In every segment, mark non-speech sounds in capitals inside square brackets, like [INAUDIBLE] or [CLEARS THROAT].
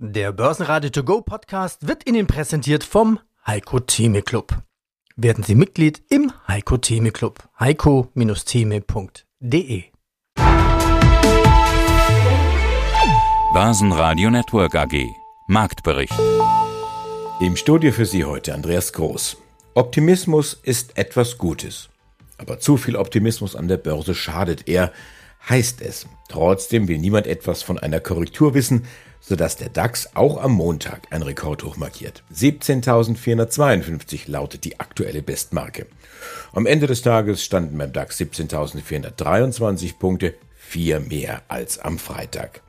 Der Börsenradio To Go Podcast wird Ihnen präsentiert vom Heiko Theme Club. Werden Sie Mitglied im Heiko Theme Club. heiko-theme.de Börsenradio Network AG Marktbericht. Im Studio für Sie heute Andreas Groß. Optimismus ist etwas Gutes. Aber zu viel Optimismus an der Börse schadet eher, heißt es. Trotzdem will niemand etwas von einer Korrektur wissen, sodass der DAX auch am Montag ein Rekordhoch markiert. 17.452 lautet die aktuelle Bestmarke. Am Ende des Tages standen beim DAX 17.423 Punkte, vier mehr als am Freitag.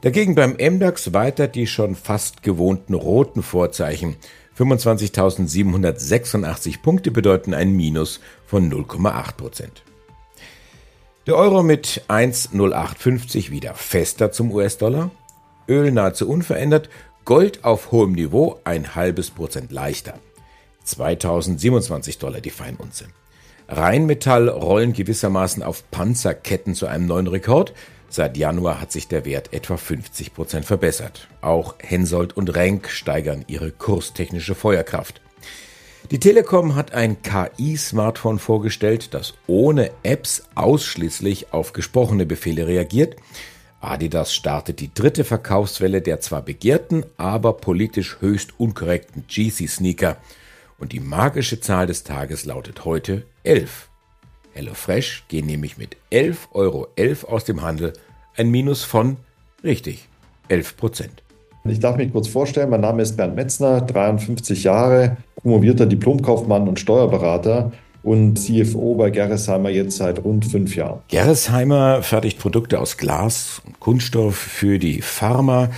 Dagegen beim MDAX weiter die schon fast gewohnten roten Vorzeichen. 25.786 Punkte bedeuten ein Minus von 0,8 Prozent. Der Euro mit 1,0850 wieder fester zum US-Dollar. Öl nahezu unverändert, Gold auf hohem Niveau ein halbes Prozent leichter. 2027 Dollar die Feinunze. Rheinmetall rollen gewissermaßen auf Panzerketten zu einem neuen Rekord. Seit Januar hat sich der Wert etwa 50 Prozent verbessert. Auch Hensoldt und Renk steigern ihre kurstechnische Feuerkraft. Die Telekom hat ein KI-Smartphone vorgestellt, das ohne Apps ausschließlich auf gesprochene Befehle reagiert. Adidas startet die dritte Verkaufswelle der zwar begehrten, aber politisch höchst unkorrekten GC-Sneaker. Und die magische Zahl des Tages lautet heute 11. HelloFresh gehen nämlich mit 11,11 Euro aus dem Handel, ein Minus von, richtig, 11 Prozent. Ich darf mich kurz vorstellen, mein Name ist Bernd Metzner, 53 Jahre, promovierter Diplomkaufmann und Steuerberater und CFO bei Gerresheimer jetzt seit rund fünf Jahren. Gerresheimer fertigt Produkte aus Glas und Kunststoff für die Pharma,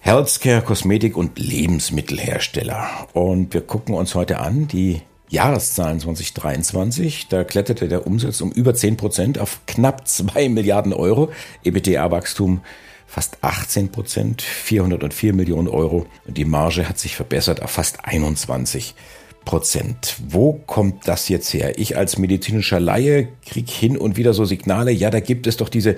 Healthcare, Kosmetik und Lebensmittelhersteller. Und wir gucken uns heute an die Jahreszahlen 2023. Da kletterte der Umsatz um über 10 Prozent auf knapp 2 Milliarden Euro. EBITDA-Wachstum fast 18 Prozent, 404 Millionen Euro. Und die Marge hat sich verbessert auf fast 21 Prozent. Wo kommt das jetzt her? Ich als medizinischer Laie krieg hin und wieder so Signale, ja, da gibt es doch diese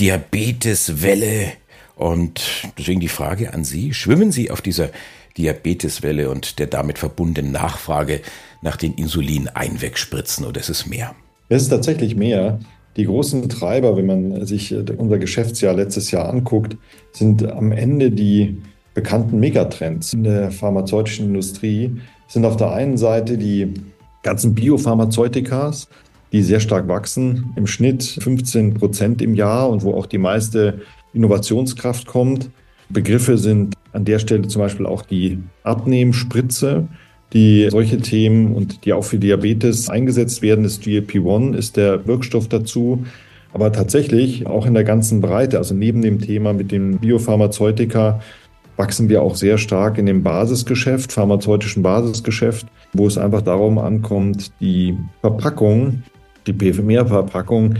Diabeteswelle. Und deswegen die Frage an Sie, schwimmen Sie auf dieser Diabeteswelle und der damit verbundenen Nachfrage nach den Insulin-Einwegspritzen oder ist es mehr? Es ist tatsächlich mehr. Die großen Treiber, wenn man sich unser Geschäftsjahr letztes Jahr anguckt, sind am Ende die bekannten Megatrends in der pharmazeutischen Industrie. Sind auf der einen Seite die ganzen Biopharmazeutikas, die sehr stark wachsen, im Schnitt 15 Prozent im Jahr und wo auch die meiste Innovationskraft kommt. Begriffe sind an der Stelle zum Beispiel auch die Abnehmspritze, die solche Themen und die auch für Diabetes eingesetzt werden. Das GLP-1 ist der Wirkstoff dazu. Aber tatsächlich auch in der ganzen Breite, also neben dem Thema mit dem Biopharmazeutika, wachsen wir auch sehr stark in dem Basisgeschäft, pharmazeutischen Basisgeschäft, wo es einfach darum ankommt, die Verpackung, die PFMR-Verpackung,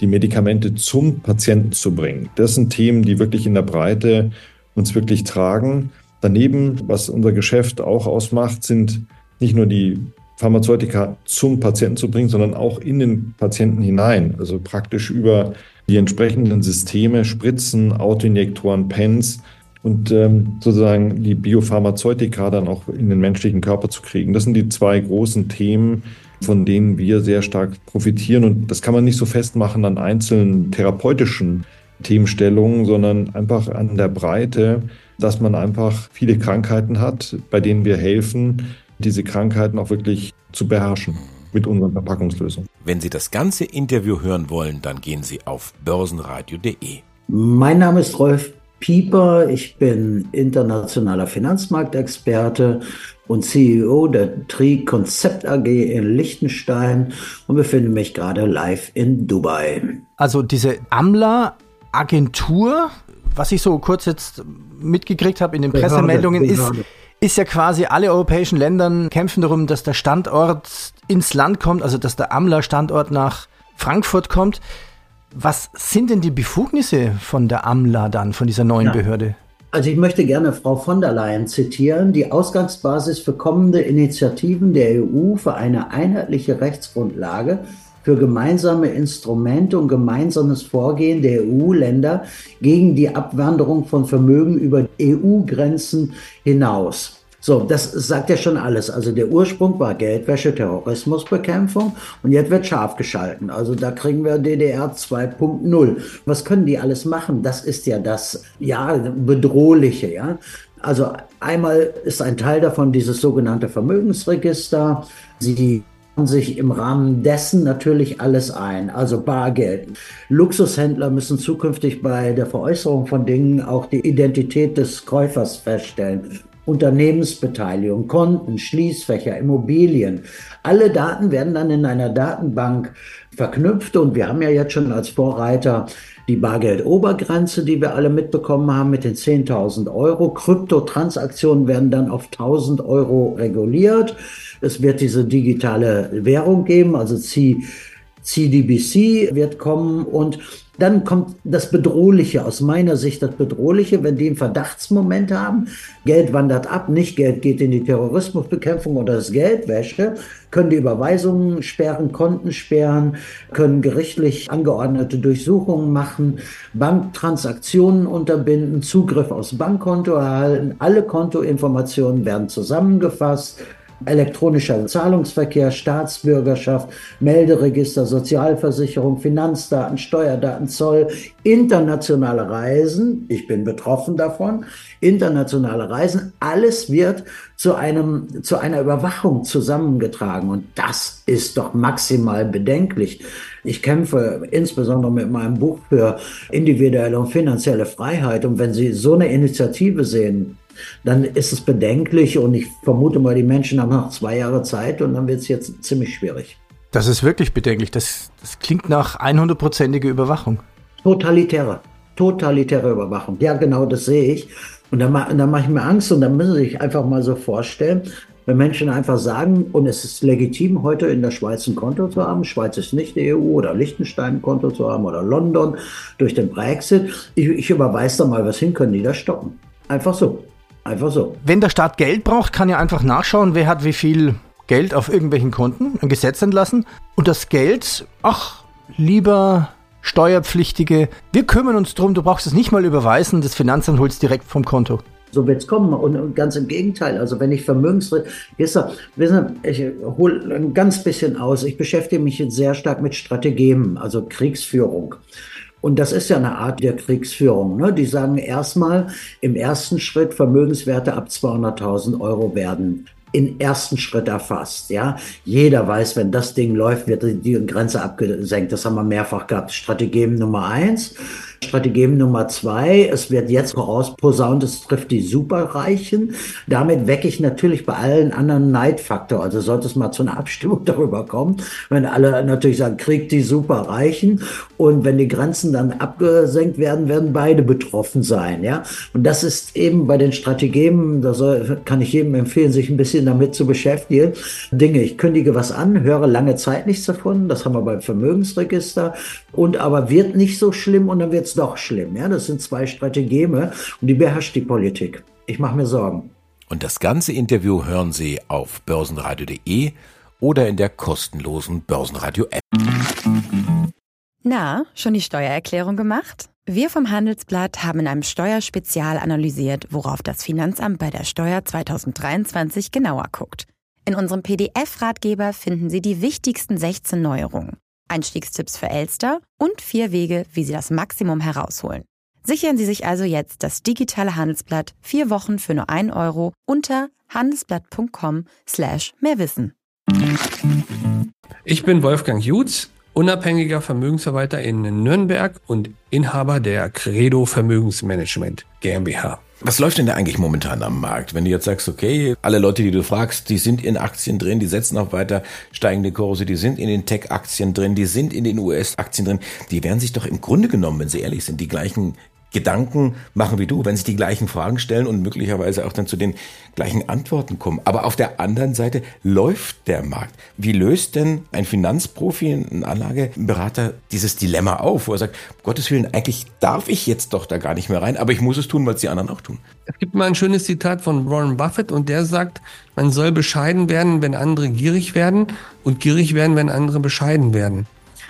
die Medikamente zum Patienten zu bringen. Das sind Themen, die wirklich in der Breite uns wirklich tragen. Daneben, was unser Geschäft auch ausmacht, sind nicht nur die Pharmazeutika zum Patienten zu bringen, sondern auch in den Patienten hinein. Also praktisch über die entsprechenden Systeme, Spritzen, Autoinjektoren, Pens und ähm, sozusagen die Biopharmazeutika dann auch in den menschlichen Körper zu kriegen. Das sind die zwei großen Themen, von denen wir sehr stark profitieren. Und das kann man nicht so festmachen an einzelnen therapeutischen Themenstellungen, sondern einfach an der Breite dass man einfach viele Krankheiten hat, bei denen wir helfen, diese Krankheiten auch wirklich zu beherrschen mit unseren Verpackungslösungen. Wenn Sie das ganze Interview hören wollen, dann gehen Sie auf börsenradio.de. Mein Name ist Rolf Pieper, ich bin internationaler Finanzmarktexperte und CEO der Tri Konzept AG in Liechtenstein und befinde mich gerade live in Dubai. Also diese AMLA Agentur, was ich so kurz jetzt mitgekriegt habe in den Behörde, Pressemeldungen, Behörde. ist, ist ja quasi alle europäischen Länder kämpfen darum, dass der Standort ins Land kommt, also dass der AMLA-Standort nach Frankfurt kommt. Was sind denn die Befugnisse von der AMLA dann, von dieser neuen ja. Behörde? Also ich möchte gerne Frau von der Leyen zitieren. Die Ausgangsbasis für kommende Initiativen der EU für eine einheitliche Rechtsgrundlage für gemeinsame Instrumente und gemeinsames Vorgehen der EU-Länder gegen die Abwanderung von Vermögen über EU-Grenzen hinaus. So, das sagt ja schon alles. Also der Ursprung war Geldwäsche, Terrorismusbekämpfung und jetzt wird scharf geschalten. Also da kriegen wir DDR 2.0. Was können die alles machen? Das ist ja das, ja, bedrohliche, ja. Also einmal ist ein Teil davon dieses sogenannte Vermögensregister. Sie sich im Rahmen dessen natürlich alles ein, also Bargeld. Luxushändler müssen zukünftig bei der Veräußerung von Dingen auch die Identität des Käufers feststellen. Unternehmensbeteiligung, Konten, Schließfächer, Immobilien. Alle Daten werden dann in einer Datenbank verknüpft und wir haben ja jetzt schon als Vorreiter die Bargeldobergrenze, die wir alle mitbekommen haben mit den 10.000 Euro. Kryptotransaktionen werden dann auf 1.000 Euro reguliert. Es wird diese digitale Währung geben, also CDBC wird kommen und dann kommt das Bedrohliche, aus meiner Sicht das Bedrohliche, wenn die einen Verdachtsmoment haben, Geld wandert ab, nicht Geld geht in die Terrorismusbekämpfung oder das Geldwäsche, können die Überweisungen sperren, Konten sperren, können gerichtlich angeordnete Durchsuchungen machen, Banktransaktionen unterbinden, Zugriff aufs Bankkonto erhalten, alle Kontoinformationen werden zusammengefasst, elektronischer Zahlungsverkehr, Staatsbürgerschaft, Melderegister, Sozialversicherung, Finanzdaten, Steuerdaten, Zoll, internationale Reisen, ich bin betroffen davon, internationale Reisen, alles wird zu einem, zu einer Überwachung zusammengetragen. Und das ist doch maximal bedenklich. Ich kämpfe insbesondere mit meinem Buch für individuelle und finanzielle Freiheit. Und wenn Sie so eine Initiative sehen, dann ist es bedenklich und ich vermute mal, die Menschen haben noch zwei Jahre Zeit und dann wird es jetzt ziemlich schwierig. Das ist wirklich bedenklich. Das, das klingt nach 100%iger Überwachung. Totalitäre, totalitäre Überwachung. Ja, genau, das sehe ich. Und dann, dann mache ich mir Angst und dann müssen Sie sich einfach mal so vorstellen, wenn Menschen einfach sagen, und es ist legitim, heute in der Schweiz ein Konto zu haben, Schweiz ist nicht die EU oder Liechtenstein ein Konto zu haben oder London durch den Brexit, ich, ich überweise da mal was hin, können die das stoppen. Einfach so. Einfach so. Wenn der Staat Geld braucht, kann er einfach nachschauen, wer hat wie viel Geld auf irgendwelchen Konten, ein Gesetz entlassen. Und das Geld, ach, lieber Steuerpflichtige, wir kümmern uns drum, du brauchst es nicht mal überweisen, das Finanzamt holt es direkt vom Konto. So wird es kommen. Und, ganz im Gegenteil. Also wenn ich Vermögensregister, wissen ich hole ein ganz bisschen aus. Ich beschäftige mich jetzt sehr stark mit Strategien, also Kriegsführung. Und das ist ja eine Art der Kriegsführung. Ne? Die sagen erstmal im ersten Schritt Vermögenswerte ab 200.000 Euro werden im ersten Schritt erfasst. Ja, jeder weiß, wenn das Ding läuft, wird die Grenze abgesenkt. Das haben wir mehrfach gehabt. Strategie Nummer eins. Strategie Nummer zwei, es wird jetzt vorausposaunt, es trifft die Superreichen. Damit wecke ich natürlich bei allen anderen Neidfaktor. Also sollte es mal zu einer Abstimmung [LAUGHS] darüber kommen, wenn alle natürlich sagen, kriegt die Superreichen und wenn die Grenzen dann abgesenkt werden, werden beide betroffen sein. Ja, und das ist eben bei den Strategien, da kann ich jedem empfehlen, sich ein bisschen damit zu beschäftigen. Dinge, ich kündige was an, höre lange Zeit nichts davon, das haben wir beim Vermögensregister und aber wird nicht so schlimm und dann wird es doch schlimm. Ja, das sind zwei Strategien und die beherrscht die Politik. Ich mache mir Sorgen. Und das ganze Interview hören Sie auf börsenradio.de oder in der kostenlosen Börsenradio-App. Na, schon die Steuererklärung gemacht? Wir vom Handelsblatt haben in einem Steuerspezial analysiert, worauf das Finanzamt bei der Steuer 2023 genauer guckt. In unserem PDF-Ratgeber finden Sie die wichtigsten 16 Neuerungen. Einstiegstipps für Elster und vier Wege, wie Sie das Maximum herausholen. Sichern Sie sich also jetzt das digitale Handelsblatt vier Wochen für nur ein Euro unter handelsblatt.com slash mehrwissen. Ich bin Wolfgang Jutz, unabhängiger Vermögensverwalter in Nürnberg und Inhaber der Credo Vermögensmanagement GmbH. Was läuft denn da eigentlich momentan am Markt? Wenn du jetzt sagst, okay, alle Leute, die du fragst, die sind in Aktien drin, die setzen auf weiter steigende Kurse, die sind in den Tech-Aktien drin, die sind in den US-Aktien drin, die werden sich doch im Grunde genommen, wenn sie ehrlich sind, die gleichen Gedanken machen wie du, wenn sich die gleichen Fragen stellen und möglicherweise auch dann zu den gleichen Antworten kommen. Aber auf der anderen Seite läuft der Markt. Wie löst denn ein Finanzprofi, ein Anlageberater dieses Dilemma auf, wo er sagt, um Gottes Willen, eigentlich darf ich jetzt doch da gar nicht mehr rein, aber ich muss es tun, weil es die anderen auch tun. Es gibt mal ein schönes Zitat von Warren Buffett und der sagt, man soll bescheiden werden, wenn andere gierig werden und gierig werden, wenn andere bescheiden werden.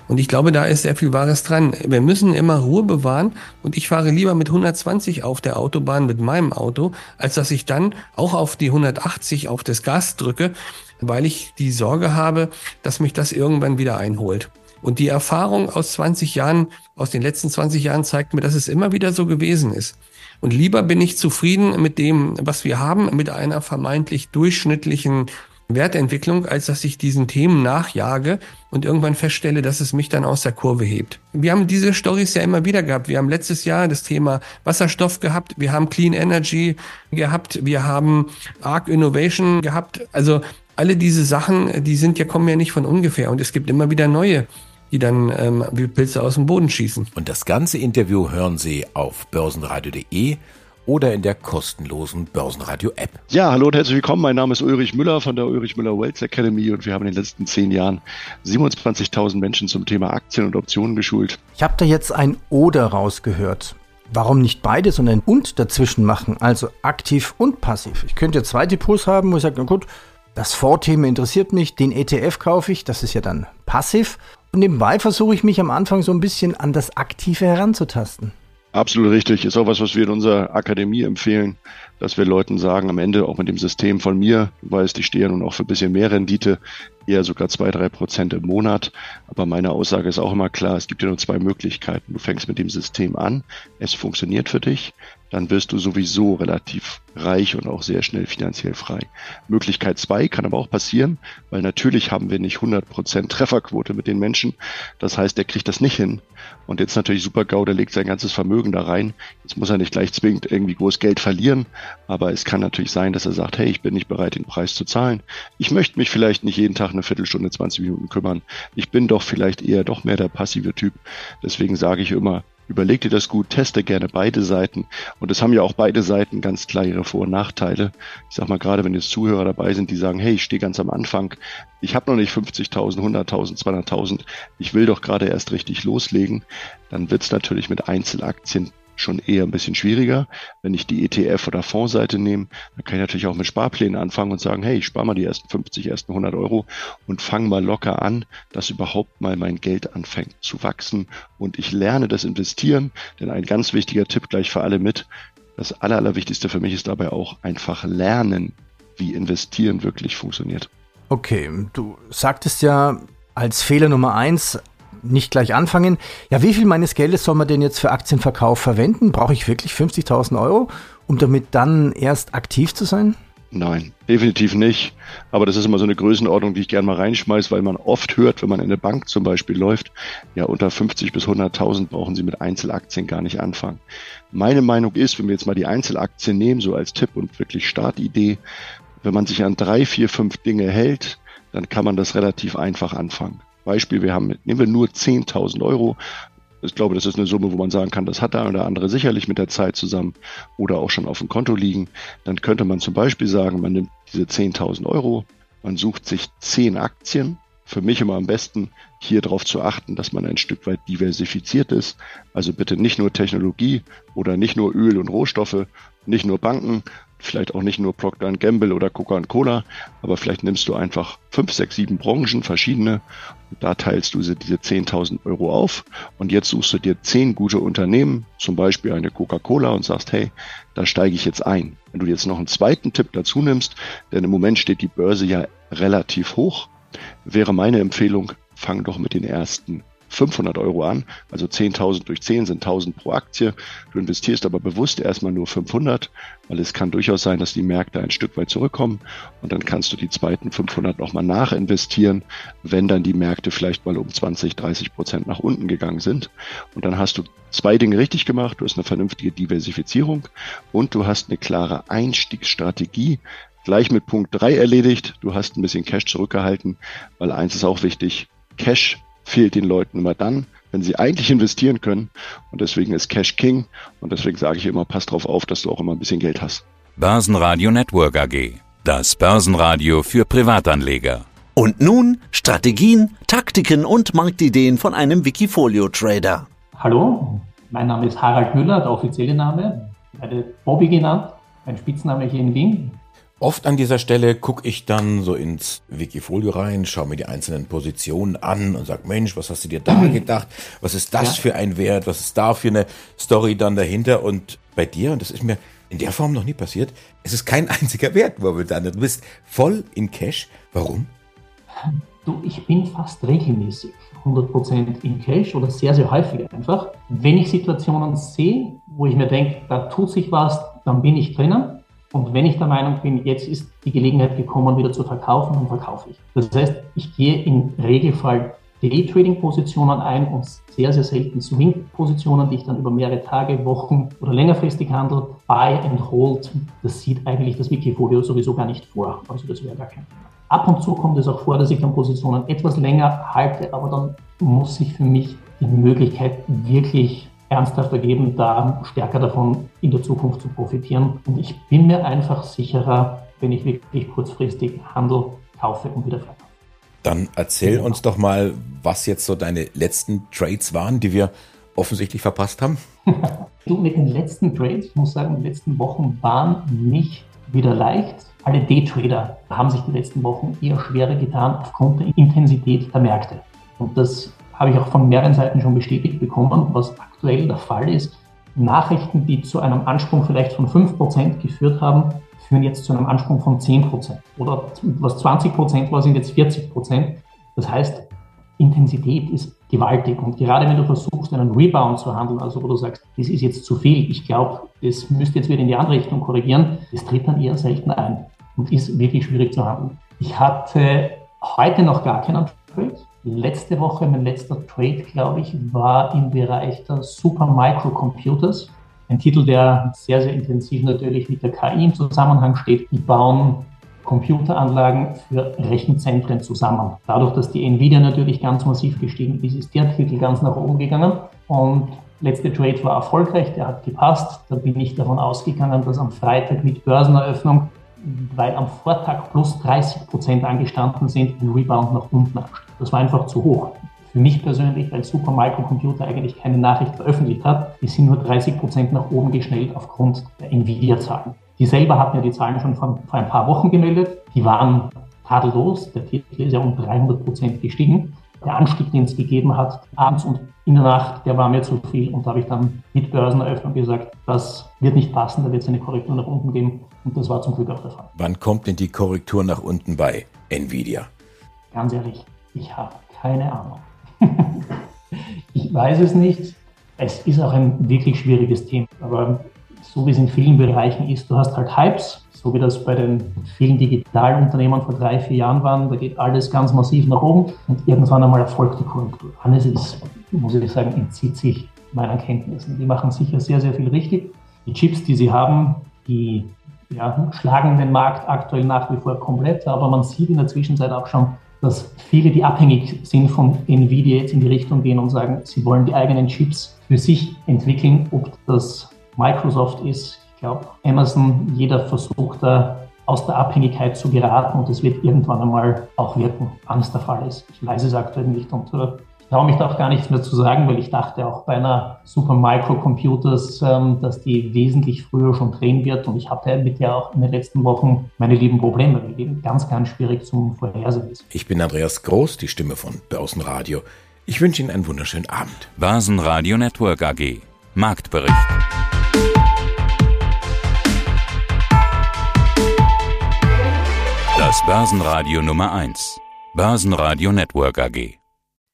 Und ich glaube, da ist sehr viel Wahres dran. Wir müssen immer Ruhe bewahren und ich fahre lieber mit 120 auf der Autobahn mit meinem Auto, als dass ich dann auch auf die 180 auf das Gas drücke, weil ich die Sorge habe, dass mich das irgendwann wieder einholt. Und die Erfahrung aus 20 Jahren, aus den letzten 20 Jahren zeigt mir, dass es immer wieder so gewesen ist. Und lieber bin ich zufrieden mit dem, was wir haben, mit einer vermeintlich durchschnittlichen Wertentwicklung, als dass ich diesen Themen nachjage und irgendwann feststelle, dass es mich dann aus der Kurve hebt. Wir haben diese Stories ja immer wieder gehabt. Wir haben letztes Jahr das Thema Wasserstoff gehabt, wir haben Clean Energy gehabt, wir haben Arc Innovation gehabt. Also alle diese Sachen, die sind ja kommen ja nicht von ungefähr und es gibt immer wieder neue die dann ähm, wie Pilze aus dem Boden schießen. Und das ganze Interview hören Sie auf börsenradio.de oder in der kostenlosen Börsenradio-App. Ja, hallo und herzlich willkommen. Mein Name ist Ulrich Müller von der Ulrich Müller Wealth Academy und wir haben in den letzten zehn Jahren 27.000 Menschen zum Thema Aktien und Optionen geschult. Ich habe da jetzt ein Oder rausgehört. Warum nicht beides, sondern ein Und dazwischen machen, also aktiv und passiv? Ich könnte ja zwei Depots haben, wo ich sage, na gut, das Vorthema interessiert mich, den ETF kaufe ich, das ist ja dann passiv. Und nebenbei versuche ich mich am Anfang so ein bisschen an das Aktive heranzutasten. Absolut richtig. Ist auch was, was wir in unserer Akademie empfehlen, dass wir Leuten sagen, am Ende auch mit dem System von mir, du weißt, ich stehe ja nun auch für ein bisschen mehr Rendite, eher sogar zwei, drei Prozent im Monat. Aber meine Aussage ist auch immer klar, es gibt ja nur zwei Möglichkeiten. Du fängst mit dem System an, es funktioniert für dich, dann wirst du sowieso relativ reich und auch sehr schnell finanziell frei. Möglichkeit zwei kann aber auch passieren, weil natürlich haben wir nicht 100% Trefferquote mit den Menschen. Das heißt, der kriegt das nicht hin. Und jetzt natürlich super GAU, der legt sein ganzes Vermögen da rein. Jetzt muss er nicht gleich zwingend irgendwie groß Geld verlieren, aber es kann natürlich sein, dass er sagt, hey, ich bin nicht bereit, den Preis zu zahlen. Ich möchte mich vielleicht nicht jeden Tag eine Viertelstunde, 20 Minuten kümmern. Ich bin doch vielleicht eher doch mehr der passive Typ. Deswegen sage ich immer, Überleg dir das gut, teste gerne beide Seiten. Und es haben ja auch beide Seiten ganz klar ihre Vor- und Nachteile. Ich sag mal, gerade wenn jetzt Zuhörer dabei sind, die sagen, hey, ich stehe ganz am Anfang, ich habe noch nicht 50.000, 100.000, 200.000, ich will doch gerade erst richtig loslegen, dann wird es natürlich mit Einzelaktien schon eher ein bisschen schwieriger. Wenn ich die ETF- oder Fondsseite nehme, dann kann ich natürlich auch mit Sparplänen anfangen und sagen, hey, ich spare mal die ersten 50, ersten 100 Euro und fange mal locker an, dass überhaupt mal mein Geld anfängt zu wachsen und ich lerne das Investieren. Denn ein ganz wichtiger Tipp gleich für alle mit, das Aller, Allerwichtigste für mich ist dabei auch einfach lernen, wie investieren wirklich funktioniert. Okay, du sagtest ja als Fehler Nummer eins, nicht gleich anfangen. Ja, wie viel meines Geldes soll man denn jetzt für Aktienverkauf verwenden? Brauche ich wirklich 50.000 Euro, um damit dann erst aktiv zu sein? Nein, definitiv nicht. Aber das ist immer so eine Größenordnung, die ich gerne mal reinschmeiße, weil man oft hört, wenn man in eine Bank zum Beispiel läuft, ja, unter 50 bis 100.000 brauchen Sie mit Einzelaktien gar nicht anfangen. Meine Meinung ist, wenn wir jetzt mal die Einzelaktien nehmen, so als Tipp und wirklich Startidee, wenn man sich an drei, vier, fünf Dinge hält, dann kann man das relativ einfach anfangen. Beispiel, wir haben, nehmen wir nur 10.000 Euro. Ich glaube, das ist eine Summe, wo man sagen kann, das hat der oder andere sicherlich mit der Zeit zusammen oder auch schon auf dem Konto liegen. Dann könnte man zum Beispiel sagen, man nimmt diese 10.000 Euro, man sucht sich 10 Aktien. Für mich immer am besten, hier darauf zu achten, dass man ein Stück weit diversifiziert ist. Also bitte nicht nur Technologie oder nicht nur Öl und Rohstoffe, nicht nur Banken, vielleicht auch nicht nur Procter Gamble oder Coca-Cola, aber vielleicht nimmst du einfach fünf, sechs, sieben Branchen, verschiedene, da teilst du diese 10.000 Euro auf und jetzt suchst du dir zehn gute Unternehmen, zum Beispiel eine Coca-Cola und sagst, hey, da steige ich jetzt ein. Wenn du jetzt noch einen zweiten Tipp dazu nimmst, denn im Moment steht die Börse ja relativ hoch, wäre meine Empfehlung, fang doch mit den ersten 500 Euro an. Also 10.000 durch 10 sind 1.000 pro Aktie. Du investierst aber bewusst erstmal nur 500, weil es kann durchaus sein, dass die Märkte ein Stück weit zurückkommen und dann kannst du die zweiten 500 nochmal nachinvestieren, wenn dann die Märkte vielleicht mal um 20, 30 Prozent nach unten gegangen sind. Und dann hast du zwei Dinge richtig gemacht. Du hast eine vernünftige Diversifizierung und du hast eine klare Einstiegsstrategie, gleich mit Punkt 3 erledigt. Du hast ein bisschen Cash zurückgehalten, weil eins ist auch wichtig. Cash fehlt den Leuten immer dann, wenn sie eigentlich investieren können. Und deswegen ist Cash King. Und deswegen sage ich immer, pass drauf auf, dass du auch immer ein bisschen Geld hast. Börsenradio Network AG. Das Börsenradio für Privatanleger. Und nun Strategien, Taktiken und Marktideen von einem Wikifolio-Trader. Hallo, mein Name ist Harald Müller, der offizielle Name. Ich werde Bobby genannt, mein Spitzname hier in Wien. Oft an dieser Stelle gucke ich dann so ins Wikifolio rein, schaue mir die einzelnen Positionen an und sag, Mensch, was hast du dir da [CLEARS THROAT] gedacht? Was ist das ja. für ein Wert? Was ist da für eine Story dann dahinter? Und bei dir, und das ist mir in der Form noch nie passiert, es ist kein [LAUGHS] einziger Wert momentan. Du bist voll in Cash. Warum? Du, ich bin fast regelmäßig 100% in Cash oder sehr, sehr häufig einfach. Wenn ich Situationen sehe, wo ich mir denke, da tut sich was, dann bin ich drinnen. Und wenn ich der Meinung bin, jetzt ist die Gelegenheit gekommen, wieder zu verkaufen, dann verkaufe ich. Das heißt, ich gehe im Regelfall Day-Trading-Positionen ein und sehr, sehr selten Swing-Positionen, die ich dann über mehrere Tage, Wochen oder längerfristig handle. Buy and Hold, das sieht eigentlich das Wikifolio sowieso gar nicht vor. Also das wäre gar kein. Ab und zu kommt es auch vor, dass ich dann Positionen etwas länger halte, aber dann muss ich für mich die Möglichkeit wirklich ernsthaft ergeben, da stärker davon in der Zukunft zu profitieren. Und ich bin mir einfach sicherer, wenn ich wirklich kurzfristig Handel kaufe und wieder verkaufe. Dann erzähl uns doch mal, was jetzt so deine letzten Trades waren, die wir offensichtlich verpasst haben. [LAUGHS] du, mit den letzten Trades, ich muss sagen, die letzten Wochen waren nicht wieder leicht. Alle Daytrader haben sich die letzten Wochen eher schwerer getan aufgrund der Intensität der Märkte. Und das habe ich auch von mehreren Seiten schon bestätigt bekommen, was aktuell der Fall ist. Nachrichten, die zu einem Ansprung vielleicht von 5% geführt haben, führen jetzt zu einem Ansprung von 10%. Oder was 20% war, sind jetzt 40%. Das heißt, Intensität ist gewaltig. Und gerade wenn du versuchst, einen Rebound zu handeln, also wo du sagst, das ist jetzt zu viel, ich glaube, das müsste jetzt wieder in die andere Richtung korrigieren, das tritt dann eher selten ein und ist wirklich schwierig zu handeln. Ich hatte heute noch gar keinen Trade letzte Woche, mein letzter Trade, glaube ich, war im Bereich der Super Microcomputers. Ein Titel, der sehr, sehr intensiv natürlich mit der KI im Zusammenhang steht. Die bauen Computeranlagen für Rechenzentren zusammen. Dadurch, dass die Nvidia natürlich ganz massiv gestiegen ist, ist der Titel ganz nach oben gegangen. Und letzte Trade war erfolgreich, der hat gepasst. Da bin ich davon ausgegangen, dass am Freitag mit Börseneröffnung, weil am Vortag plus 30 Prozent angestanden sind, ein Rebound nach unten ansteht. Das war einfach zu hoch. Für mich persönlich, weil Super Microcomputer eigentlich keine Nachricht veröffentlicht hat, die sind nur 30 Prozent nach oben geschnellt aufgrund der Nvidia-Zahlen. Die selber hatten ja die Zahlen schon vor, vor ein paar Wochen gemeldet. Die waren tadellos. Der Titel ist ja um 300 Prozent gestiegen. Der Anstieg, den es gegeben hat, abends und in der Nacht, der war mir zu viel. Und da habe ich dann mit Börseneröffnung gesagt, das wird nicht passen, da wird es eine Korrektur nach unten geben. Und das war zum Glück auch der Fall. Wann kommt denn die Korrektur nach unten bei Nvidia? Ganz ehrlich, ich habe keine Ahnung. [LAUGHS] ich weiß es nicht. Es ist auch ein wirklich schwieriges Thema. Aber so wie es in vielen Bereichen ist, du hast halt Hypes, so wie das bei den vielen Digitalunternehmen vor drei, vier Jahren waren. Da geht alles ganz massiv nach oben und irgendwann einmal erfolgt die Konjunktur. Alles ist, muss ich sagen, entzieht sich meinen Kenntnissen. Die machen sicher sehr, sehr viel richtig. Die Chips, die sie haben, die ja, schlagen den Markt aktuell nach wie vor komplett, aber man sieht in der Zwischenzeit auch schon, dass viele, die abhängig sind von Nvidia, jetzt in die Richtung gehen und sagen, sie wollen die eigenen Chips für sich entwickeln, ob das Microsoft ist, ich glaube, Amazon, jeder versucht da aus der Abhängigkeit zu geraten und es wird irgendwann einmal auch wirken, wann es der Fall ist. Ich weiß es aktuell nicht und traue mich da auch gar nichts mehr zu sagen, weil ich dachte auch bei einer Super Microcomputers, ähm, dass die wesentlich früher schon drehen wird. Und ich hatte mit der auch in den letzten Wochen meine lieben Probleme, weil die ganz, ganz schwierig zum Vorhersehen ist. Ich bin Andreas Groß, die Stimme von Börsenradio. Ich wünsche Ihnen einen wunderschönen Abend. Börsenradio Network AG. Marktbericht. Das Börsenradio Nummer 1. Börsenradio Network AG.